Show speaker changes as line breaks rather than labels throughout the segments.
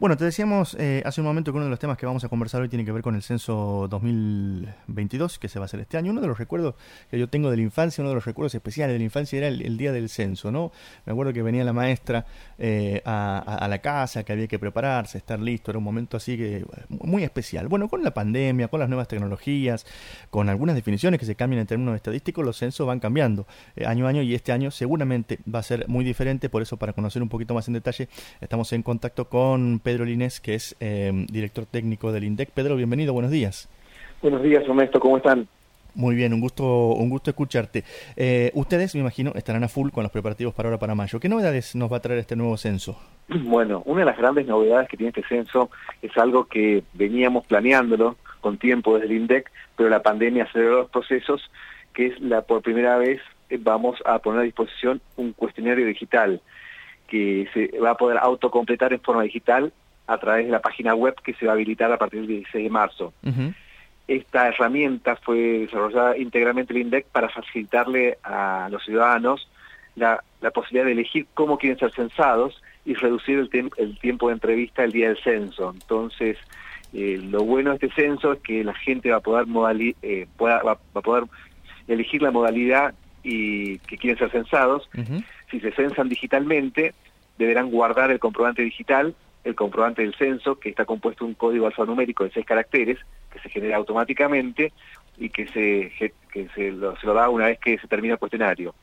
Bueno, te decíamos eh, hace un momento que uno de los temas que vamos a conversar hoy tiene que ver con el censo 2022 que se va a hacer este año. Uno de los recuerdos que yo tengo de la infancia, uno de los recuerdos especiales de la infancia era el, día del censo, ¿no? Me acuerdo que venía la maestra eh, a, la casa, que había que prepararse, estar listo, era un momento así que muy especial. Bueno, con la pandemia, con las nuevas tecnologías, con algunas definiciones que se cambian en términos estadísticos, los censos van cambiando eh, año a año y este año seguramente va a ser muy diferente, por eso para conocer un poquito más en detalle estamos en contacto con Pedro Línez, que es eh, director técnico del INDEC. Pedro, bienvenido, buenos días.
Buenos días, Ernesto, ¿cómo están?
Muy bien, un gusto, un gusto escucharte. Eh, ustedes, me imagino, estarán a full con los preparativos para ahora para mayo. ¿Qué novedades nos va a traer este nuevo censo?
Bueno, una de las grandes novedades que tiene este censo es algo que veníamos planeándolo con tiempo desde el INDEC, pero la pandemia aceleró los procesos, que es la por primera vez eh, vamos a poner a disposición un cuestionario digital que se va a poder autocompletar en forma digital a través de la página web que se va a habilitar a partir del 16 de marzo. Esta herramienta fue desarrollada íntegramente el INDEC para facilitarle a los ciudadanos la, posibilidad de elegir cómo quieren ser censados y reducir el, el tiempo de entrevista el día del censo. Entonces, eh, lo bueno de este censo es que la gente va a poder, eh, va, a poder elegir la modalidad y que quieren ser censados. Si se censan digitalmente, deberán guardar el comprobante digital, el comprobante del censo, que está compuesto de un código alfanumérico de seis caracteres, que se genera automáticamente y que se, que se, lo, da una vez que se termina el cuestionario.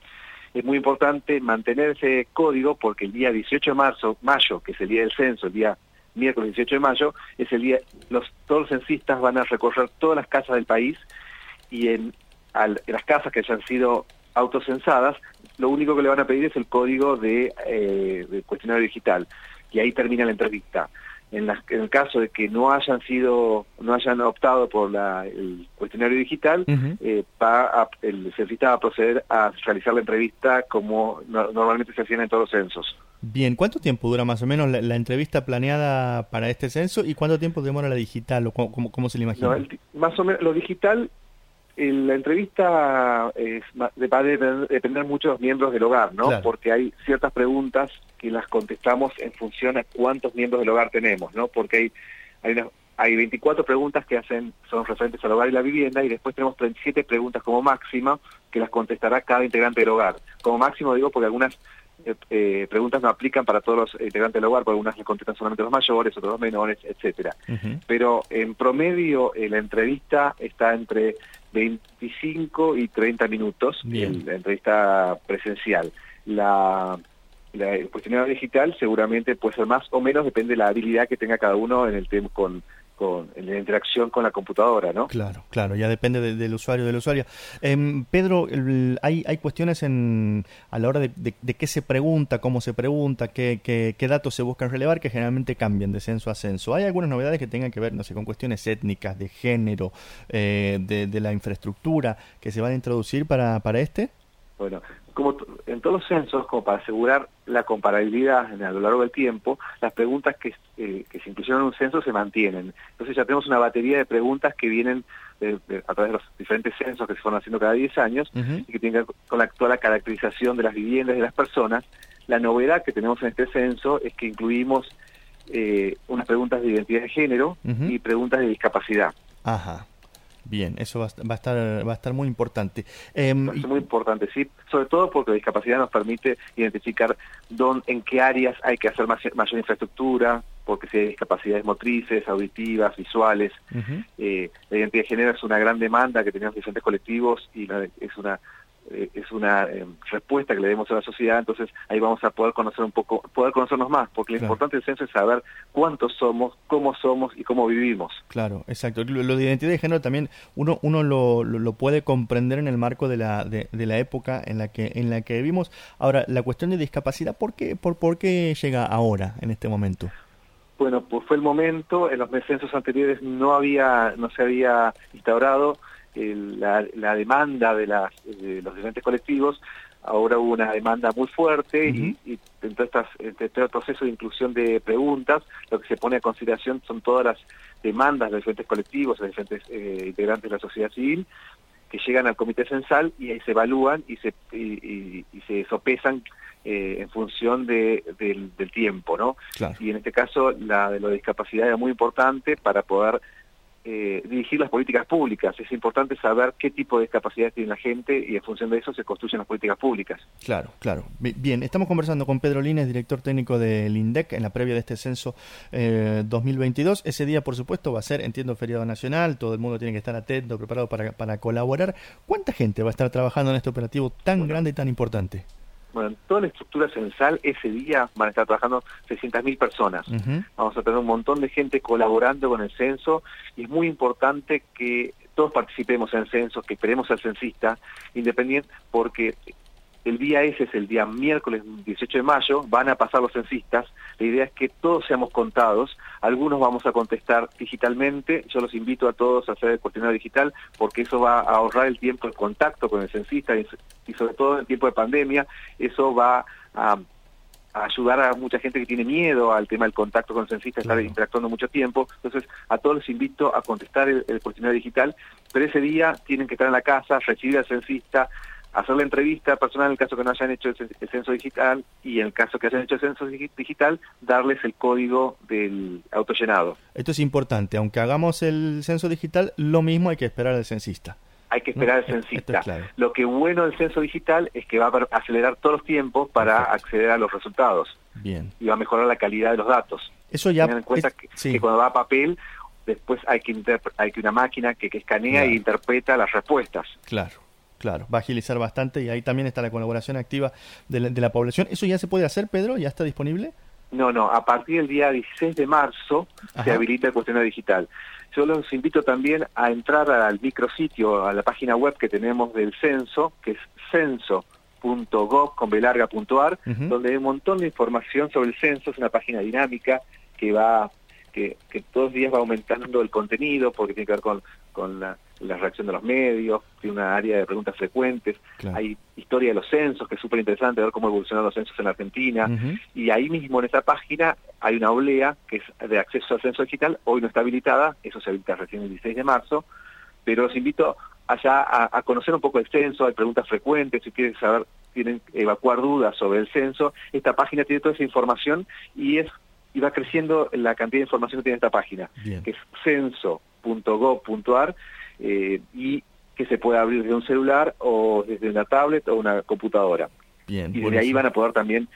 Es muy importante mantener ese código porque el día 18 de marzo, mayo, que es el día del censo, el día miércoles 18 de mayo, es el día, los, todos los censistas van a recorrer todas las casas del país y en, en las casas que hayan sido autocensadas, lo único que le van a pedir es el código de, eh, cuestionario digital y ahí termina la entrevista. En, el caso de que no hayan sido, no hayan optado por la, el cuestionario digital, eh, va el censista va a proceder a realizar la entrevista como normalmente se hacían en todos los censos.
Bien, ¿cuánto tiempo dura más o menos la, entrevista planeada para este censo y cuánto tiempo demora la digital o cómo, se le imagina?
más o menos, lo digital la entrevista es, va a depender mucho de los miembros del hogar, ¿no? Porque hay ciertas preguntas que las contestamos en función a cuántos miembros del hogar tenemos, ¿no? Porque hay hay, hay 24 preguntas que hacen son referentes al hogar y la vivienda y después tenemos 37 preguntas como máxima que las contestará cada integrante del hogar. Como máximo digo porque algunas eh, eh, preguntas no aplican para todos los integrantes del hogar, porque algunas las contestan solamente los mayores, otros los menores, etcétera. Pero en promedio eh, la entrevista está entre 25 y 30 minutos, en la entrevista presencial. La, la, el cuestionario digital seguramente puede ser más o menos, depende de la habilidad que tenga cada uno en el tema con con en la interacción con la computadora, ¿no?
Claro, claro, ya depende del usuario, del usuario. Em, Pedro, hay, hay cuestiones en, a la hora de, de, qué se pregunta, cómo se pregunta, qué, qué, datos se buscan relevar, que generalmente cambian de censo a censo. ¿Hay algunas novedades que tengan que ver, no sé, con cuestiones étnicas, de género, eh, de, de la infraestructura que se van a introducir para, para este?
Bueno, como en todos los censos, como para asegurar la comparabilidad a lo largo del tiempo, las preguntas que, eh, que se incluyeron en un censo se mantienen. Entonces ya tenemos una batería de preguntas que vienen a través de los diferentes censos que se fueron haciendo cada 10 años y que tienen que ver con la actual caracterización de las viviendas y de las personas. La novedad que tenemos en este censo es que incluimos eh, unas preguntas de identidad de género y preguntas de discapacidad.
Ajá. Bien, eso va, a estar va a estar muy importante.
Eh, muy importante, sí, sobre todo porque la discapacidad nos permite identificar dónde, en qué áreas hay que hacer mayor infraestructura, porque si hay discapacidades motrices, auditivas, visuales. eh, la identidad de género es una gran demanda que tenemos diferentes colectivos y es una eh, es una eh, respuesta que le demos a la sociedad, entonces ahí vamos a poder conocer un poco, poder conocernos más, porque lo importante del censo es saber cuántos somos, cómo somos y cómo vivimos.
Claro, exacto. Lo, de identidad de género también uno, uno lo, lo, puede comprender en el marco de la, de, la época en la que en la que vivimos. Ahora, la cuestión de discapacidad, ¿por qué, por, por qué llega ahora, en este momento?
Bueno, pues fue el momento, en los censos anteriores no había, no se había instaurado la, demanda de, las, de los diferentes colectivos, ahora hubo una demanda muy fuerte y, y dentro, estas, todo el proceso de inclusión de preguntas, lo que se pone a consideración son todas las demandas de los diferentes colectivos, de los diferentes eh, integrantes de la sociedad civil, que llegan al comité censal y ahí se evalúan y se, y, se sopesan eh, en función de, del, tiempo, ¿no? Y en este caso la de la discapacidad era muy importante para poder eh, dirigir las políticas públicas. Es importante saber qué tipo de discapacidad tiene la gente y en función de eso se construyen las políticas públicas.
Claro, claro. Bien, estamos conversando con Pedro Lines, director técnico del INDEC, en la previa de este censo 2022. Eh, Ese día, por supuesto, va a ser, entiendo, feriado nacional. Todo el mundo tiene que estar atento, preparado para, para colaborar. ¿Cuánta gente va a estar trabajando en este operativo tan grande y tan importante?
Bueno, en toda la estructura censal ese día van a estar trabajando 600.000 personas. Vamos a tener un montón de gente colaborando con el censo y es muy importante que todos participemos en el censo, que esperemos al censista independiente, porque el día ese es el día miércoles 18 de mayo, van a pasar los censistas, la idea es que todos seamos contados, algunos vamos a contestar digitalmente, yo los invito a todos a hacer el cuestionario digital porque eso va a ahorrar el tiempo de contacto con el censista y, sobre todo en tiempo de pandemia, eso va a ayudar a mucha gente que tiene miedo al tema del contacto con el censista, estar interactuando mucho tiempo. Entonces, a todos les invito a contestar el, el, cuestionario digital, pero ese día tienen que estar en la casa, recibir al censista, hacer la entrevista personal en el caso que no hayan hecho el, censo digital y en el caso que hayan hecho el censo digital, darles el código del autollenado.
Esto es importante, aunque hagamos el censo digital, lo mismo hay que esperar al censista.
Hay que esperar al censista. Lo que bueno del censo digital es que va a acelerar todos los tiempos para acceder a los resultados.
Bien.
Y va a mejorar la calidad de los datos.
Eso ya.
Tengan en cuenta que, cuando va a papel, después hay que, hay que una máquina que, escanea e interpreta las respuestas.
Claro. Claro, va a agilizar bastante y ahí también está la colaboración activa de la, población. ¿Eso ya se puede hacer, Pedro? ¿Ya está disponible?
No, no, a partir del día 16 de marzo se habilita el cuestionario digital. Yo los invito también a entrar al micrositio, a la página web que tenemos del censo, que es censo.gov.ar, donde hay un montón de información sobre el censo, es una página dinámica que va que, que todos los días va aumentando el contenido porque tiene que ver con, con la, reacción de los medios, tiene una área de preguntas frecuentes, hay historia de los censos, que es súper interesante ver cómo evolucionaron los censos en la Argentina, y ahí mismo en esa página hay una oblea que es de acceso al censo digital, hoy no está habilitada, eso se habilita recién el 16 de marzo, pero los invito allá a, a conocer un poco el censo, hay preguntas frecuentes, si quieren saber, tienen evacuar dudas sobre el censo, esta página tiene toda esa información y es y va creciendo la cantidad de información que tiene esta página, que es censo.gov.ar eh, y que se puede abrir desde un celular o desde una tablet o una computadora.
Bien,
y desde ahí van a poder también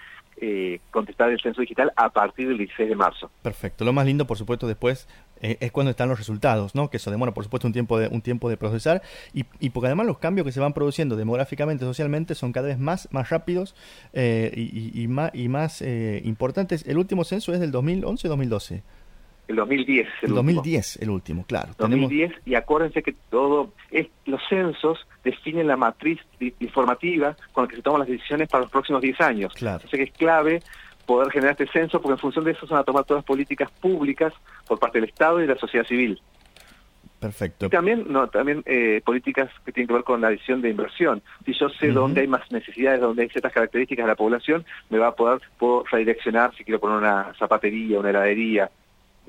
eh, contestar el censo digital a partir del 16 de marzo.
Perfecto. Lo más lindo, por supuesto, después eh, es cuando están los resultados, ¿no? Que eso demora, por supuesto, un tiempo de, un tiempo de procesar y, y porque además los cambios que se van produciendo demográficamente, socialmente, son cada vez más, más rápidos eh, y, más, y más importantes. El último censo es del 2011-2012.
El 2010.
El, 2010, el último, claro.
2010, y acuérdense que todo, es, los censos definen la matriz informativa con la que se toman las decisiones para los próximos 10 años.
Claro.
Así que es clave poder generar este censo porque en función de eso se van a tomar todas las políticas públicas por parte del Estado y de la sociedad civil.
Perfecto.
Y también, no, también eh, políticas que tienen que ver con la decisión de inversión. Si yo sé dónde hay más necesidades, dónde hay ciertas características de la población, me va a poder puedo redireccionar si quiero poner una zapatería, una heladería,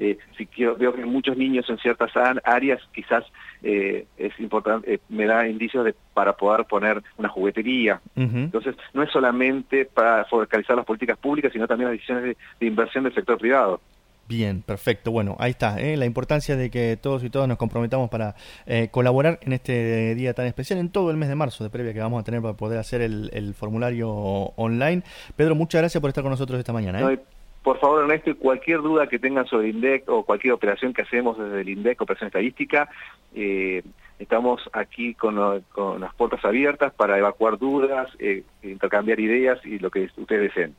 eh, si quiero, veo que muchos niños en ciertas áreas quizás eh, es importante, eh, me da indicios de para poder poner una juguetería. Entonces, no es solamente para focalizar las políticas públicas, sino también las decisiones de, inversión del sector privado.
Bien, perfecto. Bueno, ahí está, la importancia de que todos y todas nos comprometamos para colaborar en este día tan especial, en todo el mes de marzo de previa que vamos a tener para poder hacer el, formulario online. Pedro, muchas gracias por estar con nosotros esta mañana.
Por favor, Ernesto, cualquier duda que tengan sobre INDEC o cualquier operación que hacemos desde el INDEC, operación estadística, eh, estamos aquí con, las puertas abiertas para evacuar dudas, eh, intercambiar ideas y lo que ustedes deseen.